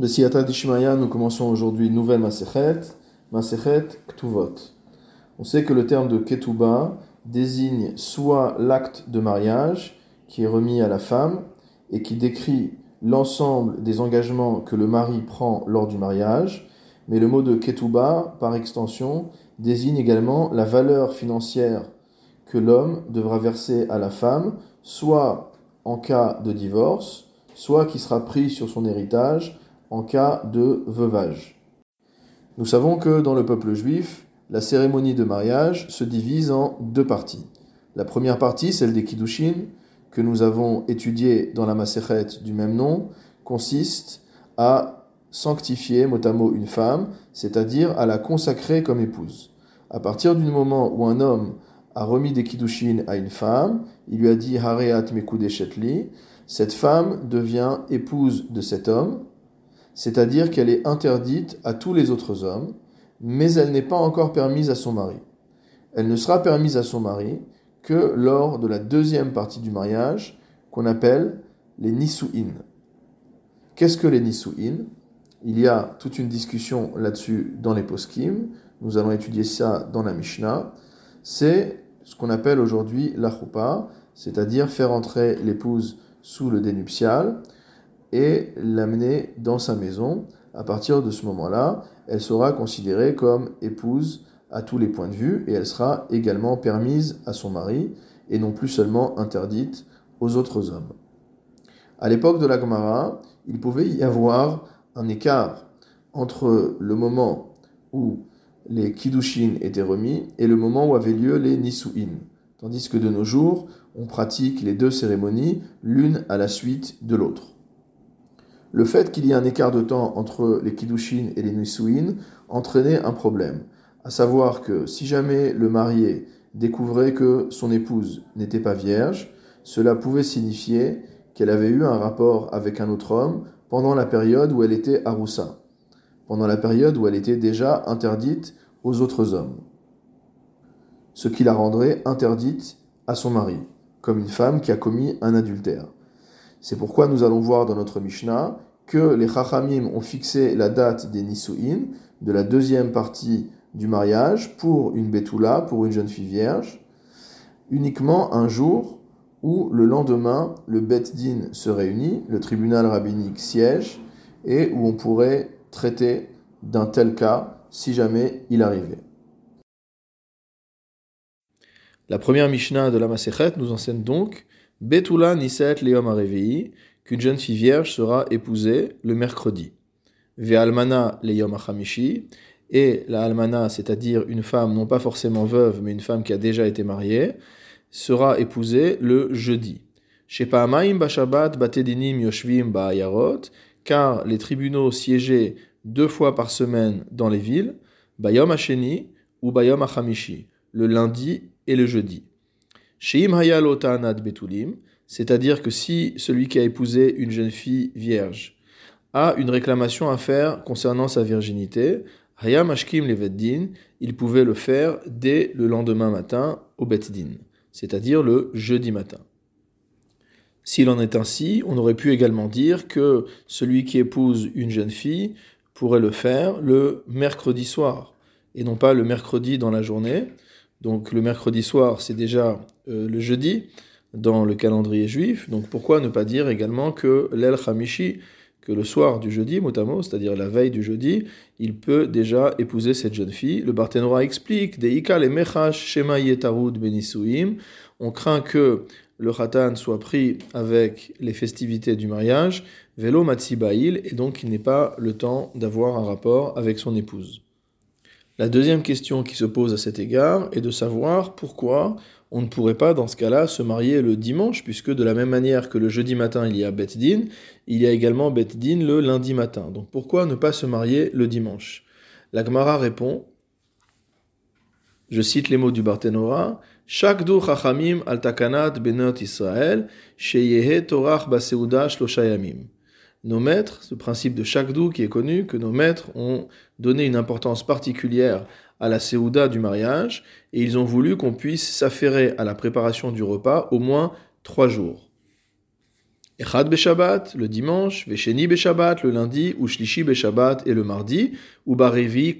Bessiata Dishmaya, nous commençons aujourd'hui une nouvelle Masechet, Masechet Ktuvot. On sait que le terme de Ketuba désigne soit l'acte de mariage qui est remis à la femme et qui décrit l'ensemble des engagements que le mari prend lors du mariage, mais le mot de Ketuba, par extension, désigne également la valeur financière que l'homme devra verser à la femme, soit en cas de divorce, soit qui sera pris sur son héritage en cas de veuvage. Nous savons que dans le peuple juif, la cérémonie de mariage se divise en deux parties. La première partie, celle des Kiddushin, que nous avons étudiée dans la Masechet du même nom, consiste à sanctifier mot à mot une femme, c'est-à-dire à la consacrer comme épouse. À partir du moment où un homme a remis des kiddushin à une femme, il lui a dit Hareat Mekudeshetli, cette femme devient épouse de cet homme, c'est-à-dire qu'elle est interdite à tous les autres hommes, mais elle n'est pas encore permise à son mari. Elle ne sera permise à son mari que lors de la deuxième partie du mariage, qu'on appelle les Nisu'in. Qu'est-ce que les Nisu'in Il y a toute une discussion là-dessus dans les poskim. Nous allons étudier ça dans la Mishnah. C'est ce qu'on appelle aujourd'hui la choupa, c'est-à-dire faire entrer l'épouse sous le dénuptial et l'amener dans sa maison. À partir de ce moment-là, elle sera considérée comme épouse à tous les points de vue et elle sera également permise à son mari et non plus seulement interdite aux autres hommes. À l'époque de la Gemara, il pouvait y avoir un écart entre le moment où les kiddushin étaient remis et le moment où avaient lieu les nisuin. Tandis que de nos jours, on pratique les deux cérémonies l'une à la suite de l'autre. Le fait qu'il y ait un écart de temps entre les kiddushin et les nisuin entraînait un problème, à savoir que si jamais le marié découvrait que son épouse n'était pas vierge, cela pouvait signifier qu'elle avait eu un rapport avec un autre homme pendant la période où elle était aroussa, pendant la période où elle était déjà interdite aux autres hommes, ce qui la rendrait interdite à son mari, comme une femme qui a commis un adultère. C'est pourquoi nous allons voir dans notre Mishnah que les Chachamim ont fixé la date des Nisu'in, de la deuxième partie du mariage, pour une Betula, pour une jeune fille vierge, uniquement un jour où le lendemain le Bet Din se réunit, le tribunal rabbinique siège, et où on pourrait traiter d'un tel cas si jamais il arrivait. La première Mishnah de la Masechet nous enseigne donc Betula Niset Leom Arevei, qu'une jeune fille vierge sera épousée le mercredi. Ve'almana Leom Achamishi, et la almana, c'est-à-dire une femme non pas forcément veuve, mais une femme qui a déjà été mariée, sera épousée le jeudi. Shepa'amaim Bashabat Batedinim Yoshvim Ba'ayarot, car les tribunaux siégeaient deux fois par semaine dans les villes, Bayom Hasheni ou Bayom Hachamishi, le lundi et le jeudi. Sheim Hayalotanad Betulim, c'est-à-dire que si celui qui a épousé une jeune fille vierge a une réclamation à faire concernant sa virginité, Ashkim il pouvait le faire dès le lendemain matin au Beddin, c'est-à-dire le jeudi matin. S'il en est ainsi, on aurait pu également dire que celui qui épouse une jeune fille pourrait le faire le mercredi soir et non pas le mercredi dans la journée. Donc le mercredi soir, c'est déjà euh, le jeudi dans le calendrier juif. Donc pourquoi ne pas dire également que l'El Hamishi, que le soir du jeudi, motamo, c'est-à-dire la veille du jeudi, il peut déjà épouser cette jeune fille. Le Barthénora explique, Deika le mechash shema yetarud benisuim. On craint que le khatan soit pris avec les festivités du mariage, vélo matsibail, et donc il n'est pas le temps d'avoir un rapport avec son épouse. La deuxième question qui se pose à cet égard est de savoir pourquoi on ne pourrait pas dans ce cas-là se marier le dimanche, puisque de la même manière que le jeudi matin il y a Bet Din, il y a également Bet Din le lundi matin. Donc pourquoi ne pas se marier le dimanche? La Gemara répond, je cite les mots du Barthénora, Shakdu chachamim al takanat benot Israël, sheyehe torach baseuda. Nos maîtres, ce principe de Shakdu qui est connu, que nos maîtres ont donné une importance particulière à la Séouda du mariage, et ils ont voulu qu'on puisse s'affairer à la préparation du repas au moins trois jours. Echad Beshabbat, le dimanche, Vesheni Beshabbat, le lundi, ou Shlishi Beshabbat, et le mardi, ou Barevi,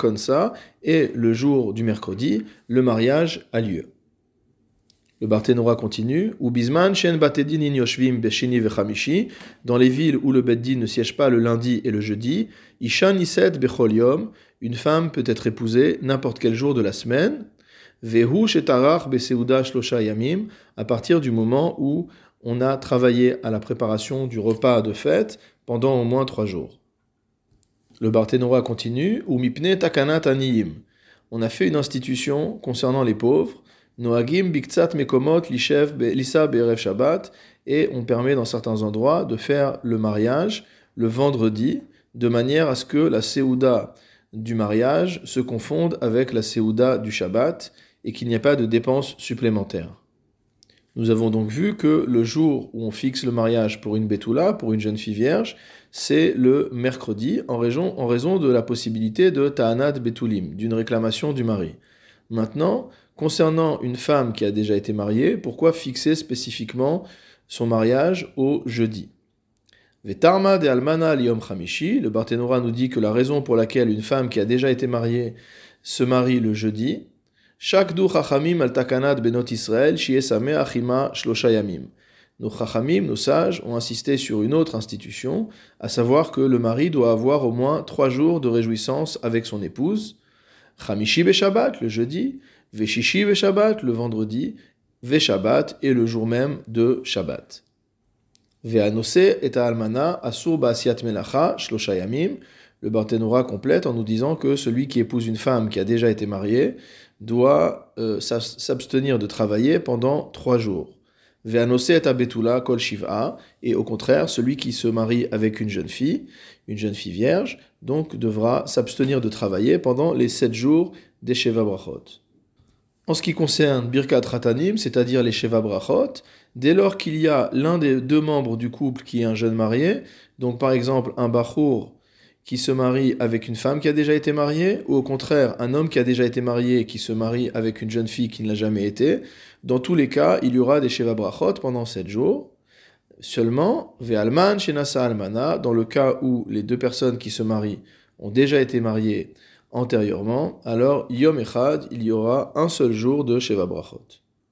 et le jour du mercredi, le mariage a lieu. Le Barthénora continue, ou Bisman, Shen Batedin Yoshvim Beshini Vechamishi, dans les villes où le Beddin ne siège pas le lundi et le jeudi, Ishan Iset Bechol Yom, une femme peut être épousée n'importe quel jour de la semaine, Vehu Shetarach Beseuda Shlosha Yamim, à partir du moment où on a travaillé à la préparation du repas de fête pendant au moins trois jours. Le Barthénora continue, ou mipne takanat aniyim. On a fait une institution concernant les pauvres, noagim biktsat mekomot lishev lisa berev shabbat, et on permet dans certains endroits de faire le mariage le vendredi, de manière à ce que la séouda du mariage se confonde avec la séouda du Shabbat et qu'il n'y ait pas de dépenses supplémentaires. Nous avons donc vu que le jour où on fixe le mariage pour une Betula, pour une jeune fille vierge, c'est le mercredi, en raison, en raison de la possibilité de Ta'anat Betulim, d'une réclamation du mari. Maintenant, concernant une femme qui a déjà été mariée, pourquoi fixer spécifiquement son mariage au jeudi? Vetarma de Almana Liom le Barthénora nous dit que la raison pour laquelle une femme qui a déjà été mariée se marie le jeudi, chaque du chachamim al takanat benot Israël, achima shlosha yamim. Nos chachamim, nos sages, ont insisté sur une autre institution, à savoir que le mari doit avoir au moins trois jours de réjouissance avec son épouse. Chamishi Shabbat, le jeudi, Veshishi Shabbat, le vendredi, Shabbat et le jour même de Shabbat. Ve'anose et almana asur ba'asiat melacha shlosha yamim. Le Barthénora complète en nous disant que celui qui épouse une femme qui a déjà été mariée doit euh, s'abstenir de travailler pendant trois jours. et kol shiva, et au contraire, celui qui se marie avec une jeune fille, une jeune fille vierge, donc devra s'abstenir de travailler pendant les sept jours des Sheva Brachot. En ce qui concerne Birkat Ratanim, c'est-à-dire les Sheva Brachot, dès lors qu'il y a l'un des deux membres du couple qui est un jeune marié, donc par exemple un Bachour qui se marie avec une femme qui a déjà été mariée, ou au contraire un homme qui a déjà été marié et qui se marie avec une jeune fille qui ne l'a jamais été, dans tous les cas, il y aura des Sheva Brachot pendant sept jours. Seulement, Ve'alman Shenasa Almana, dans le cas où les deux personnes qui se marient ont déjà été mariées antérieurement, alors Yom Echad, il y aura un seul jour de Sheva Brachot.